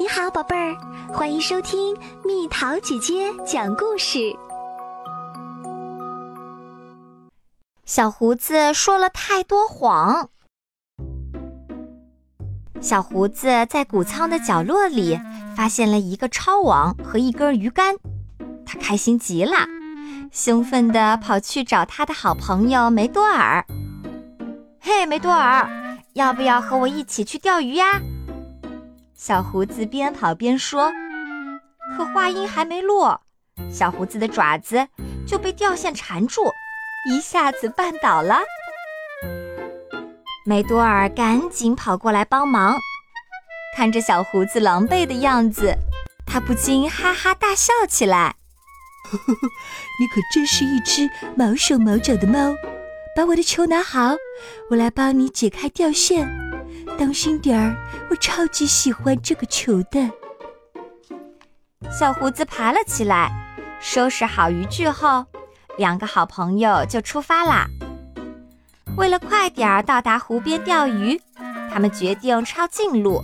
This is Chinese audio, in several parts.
你好，宝贝儿，欢迎收听蜜桃姐姐讲故事。小胡子说了太多谎。小胡子在谷仓的角落里发现了一个抄网和一根鱼竿，他开心极了，兴奋地跑去找他的好朋友梅多尔。嘿，梅多尔，要不要和我一起去钓鱼呀？小胡子边跑边说，可话音还没落，小胡子的爪子就被吊线缠住，一下子绊倒了。梅多尔赶紧跑过来帮忙，看着小胡子狼狈的样子，他不禁哈哈大笑起来。呵呵呵，你可真是一只毛手毛脚的猫！把我的球拿好，我来帮你解开吊线。当心点儿，我超级喜欢这个球的。小胡子爬了起来，收拾好渔具后，两个好朋友就出发啦。为了快点儿到达湖边钓鱼，他们决定抄近路，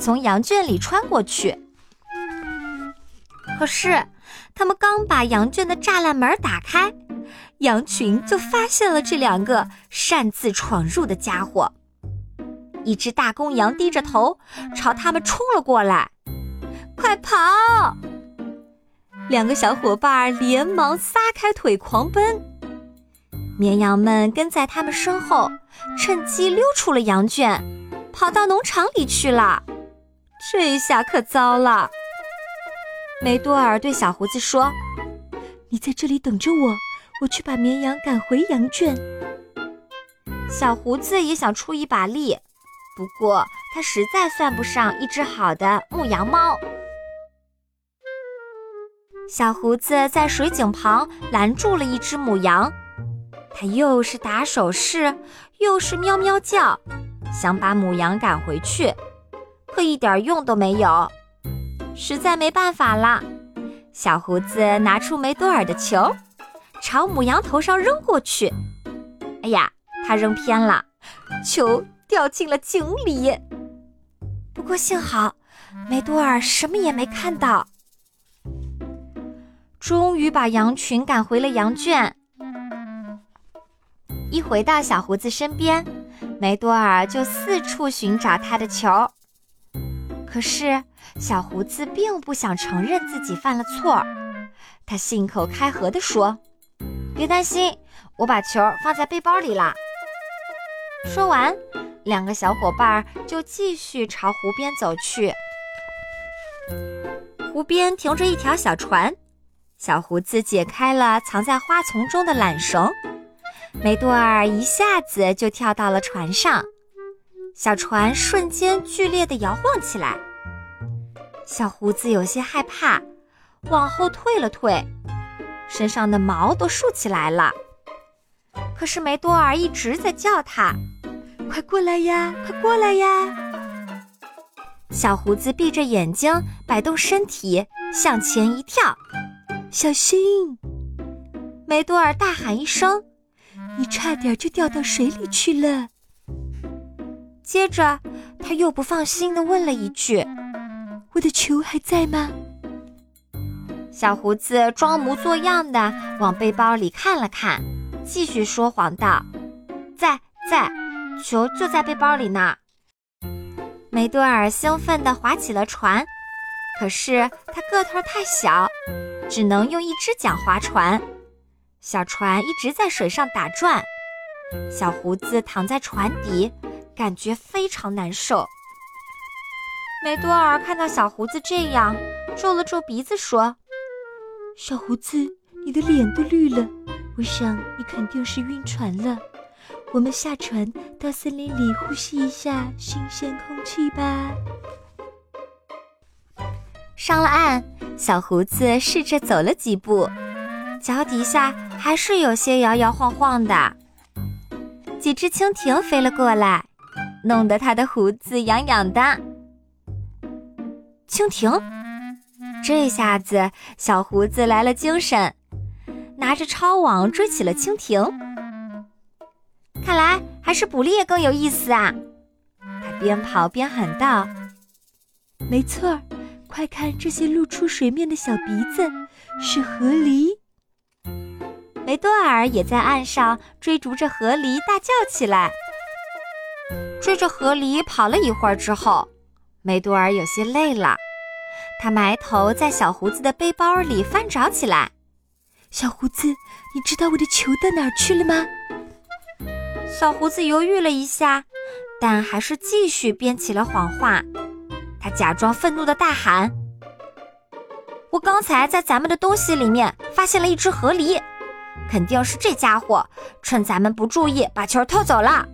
从羊圈里穿过去。可是，他们刚把羊圈的栅栏门打开，羊群就发现了这两个擅自闯入的家伙。一只大公羊低着头朝他们冲了过来，快跑！两个小伙伴连忙撒开腿狂奔，绵羊们跟在他们身后，趁机溜出了羊圈，跑到农场里去了。这下可糟了！梅多尔对小胡子说：“你在这里等着我，我去把绵羊赶回羊圈。”小胡子也想出一把力。不过，它实在算不上一只好的牧羊猫。小胡子在水井旁拦住了一只母羊，它又是打手势，又是喵喵叫，想把母羊赶回去，可一点用都没有。实在没办法了，小胡子拿出梅多尔的球，朝母羊头上扔过去。哎呀，他扔偏了，球。掉进了井里。不过幸好，梅多尔什么也没看到。终于把羊群赶回了羊圈。一回到小胡子身边，梅多尔就四处寻找他的球。可是小胡子并不想承认自己犯了错，他信口开河地说：“别担心，我把球放在背包里了。”说完。两个小伙伴就继续朝湖边走去。湖边停着一条小船，小胡子解开了藏在花丛中的缆绳，梅多尔一下子就跳到了船上，小船瞬间剧烈地摇晃起来。小胡子有些害怕，往后退了退，身上的毛都竖起来了。可是梅多尔一直在叫他。快过来呀！快过来呀！小胡子闭着眼睛，摆动身体，向前一跳，小心！梅多尔大喊一声：“你差点就掉到水里去了。”接着，他又不放心地问了一句：“我的球还在吗？”小胡子装模作样的往背包里看了看，继续说谎道：“在，在。”球就在背包里呢。梅多尔兴奋地划起了船，可是他个头太小，只能用一只桨划船。小船一直在水上打转，小胡子躺在船底，感觉非常难受。梅多尔看到小胡子这样，皱了皱鼻子说：“小胡子，你的脸都绿了，我想你肯定是晕船了。”我们下船到森林里呼吸一下新鲜空气吧。上了岸，小胡子试着走了几步，脚底下还是有些摇摇晃晃的。几只蜻蜓飞了过来，弄得他的胡子痒痒的。蜻蜓，这下子小胡子来了精神，拿着抄网追起了蜻蜓。看来还是捕猎更有意思啊！他边跑边喊道：“没错儿，快看这些露出水面的小鼻子，是河狸。梅多尔也在岸上追逐着河狸，大叫起来。追着河狸跑了一会儿之后，梅多尔有些累了，他埋头在小胡子的背包里翻找起来。小胡子，你知道我的球到哪儿去了吗？小胡子犹豫了一下，但还是继续编起了谎话。他假装愤怒地大喊：“我刚才在咱们的东西里面发现了一只河狸。”肯定是这家伙趁咱们不注意把球偷走了。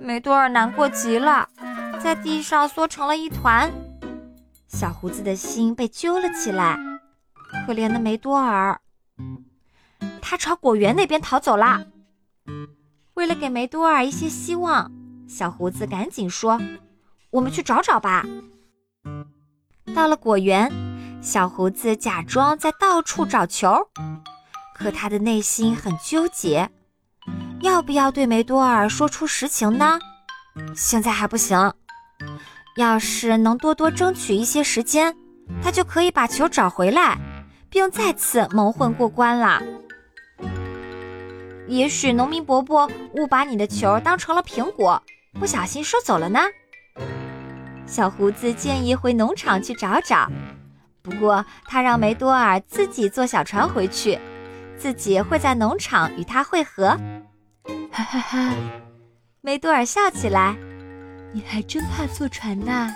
梅多尔难过极了，在地上缩成了一团，小胡子的心被揪了起来。可怜的梅多尔，他朝果园那边逃走了。为了给梅多尔一些希望，小胡子赶紧说：“我们去找找吧。”到了果园，小胡子假装在到处找球。可他的内心很纠结，要不要对梅多尔说出实情呢？现在还不行。要是能多多争取一些时间，他就可以把球找回来，并再次蒙混过关了。也许农民伯伯误把你的球当成了苹果，不小心收走了呢。小胡子建议回农场去找找，不过他让梅多尔自己坐小船回去。自己会在农场与他会合，哈哈哈！梅多尔笑起来。你还真怕坐船呐？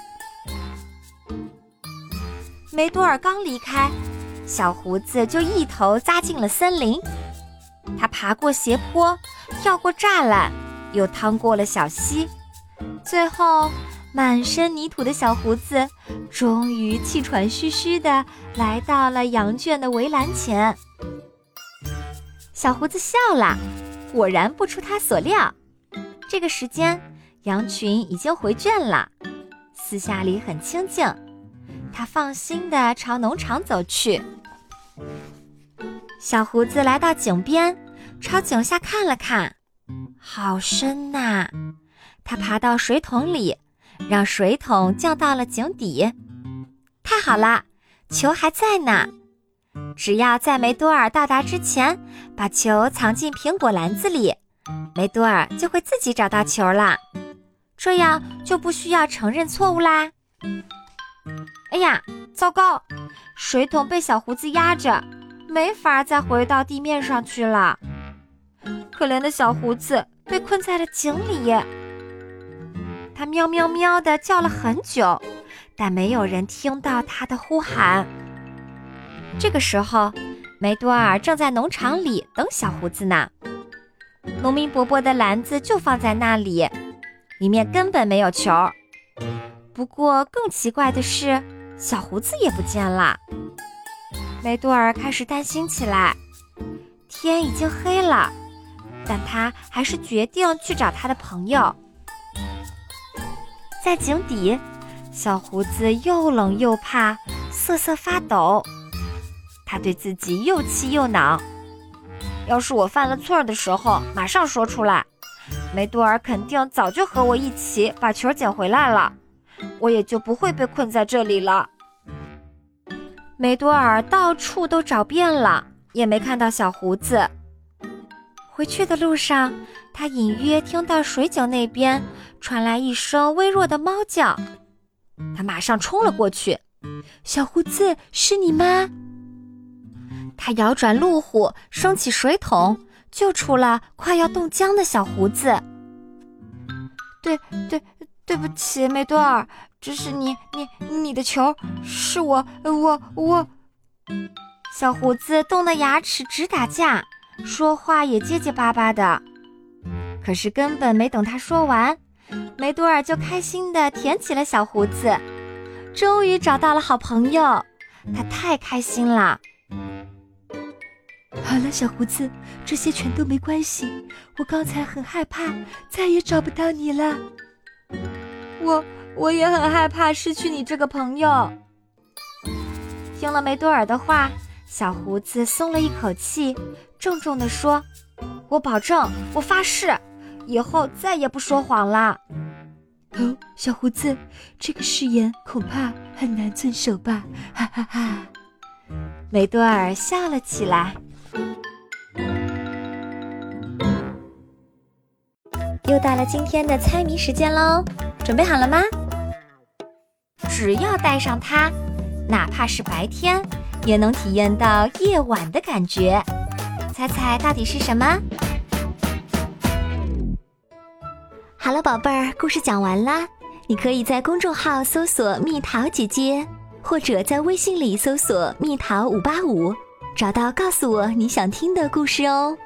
梅多尔刚离开，小胡子就一头扎进了森林。他爬过斜坡，跳过栅栏，又趟过了小溪，最后满身泥土的小胡子终于气喘吁吁地来到了羊圈的围栏前。小胡子笑了，果然不出他所料。这个时间，羊群已经回圈了，四下里很清静。他放心地朝农场走去。小胡子来到井边，朝井下看了看，好深呐！他爬到水桶里，让水桶降到了井底。太好了，球还在呢。只要在梅多尔到达之前，把球藏进苹果篮子里，梅多尔就会自己找到球了。这样就不需要承认错误啦。哎呀，糟糕！水桶被小胡子压着，没法再回到地面上去了。可怜的小胡子被困在了井里，他喵喵喵地叫了很久，但没有人听到他的呼喊。这个时候，梅多尔正在农场里等小胡子呢。农民伯伯的篮子就放在那里，里面根本没有球。不过更奇怪的是，小胡子也不见了。梅多尔开始担心起来。天已经黑了，但他还是决定去找他的朋友。在井底，小胡子又冷又怕，瑟瑟发抖。他对自己又气又恼。要是我犯了错的时候马上说出来，梅多尔肯定早就和我一起把球捡回来了，我也就不会被困在这里了。梅多尔到处都找遍了，也没看到小胡子。回去的路上，他隐约听到水井那边传来一声微弱的猫叫，他马上冲了过去。小胡子，是你吗？他摇转路虎，升起水桶，救出了快要冻僵的小胡子。对对，对不起，梅多尔，这是你你你的球，是我我我。小胡子冻得牙齿直打架，说话也结结巴巴的。可是根本没等他说完，梅多尔就开心地舔起了小胡子，终于找到了好朋友，他太开心了。好了，小胡子，这些全都没关系。我刚才很害怕，再也找不到你了。我我也很害怕失去你这个朋友。听了梅多尔的话，小胡子松了一口气，郑重地说：“我保证，我发誓，以后再也不说谎了。”哦，小胡子，这个誓言恐怕很难遵守吧？哈哈哈！梅多尔笑了起来。又到了今天的猜谜时间喽，准备好了吗？只要带上它，哪怕是白天，也能体验到夜晚的感觉。猜猜到底是什么？好了，宝贝儿，故事讲完啦。你可以在公众号搜索“蜜桃姐姐”，或者在微信里搜索“蜜桃五八五”，找到告诉我你想听的故事哦。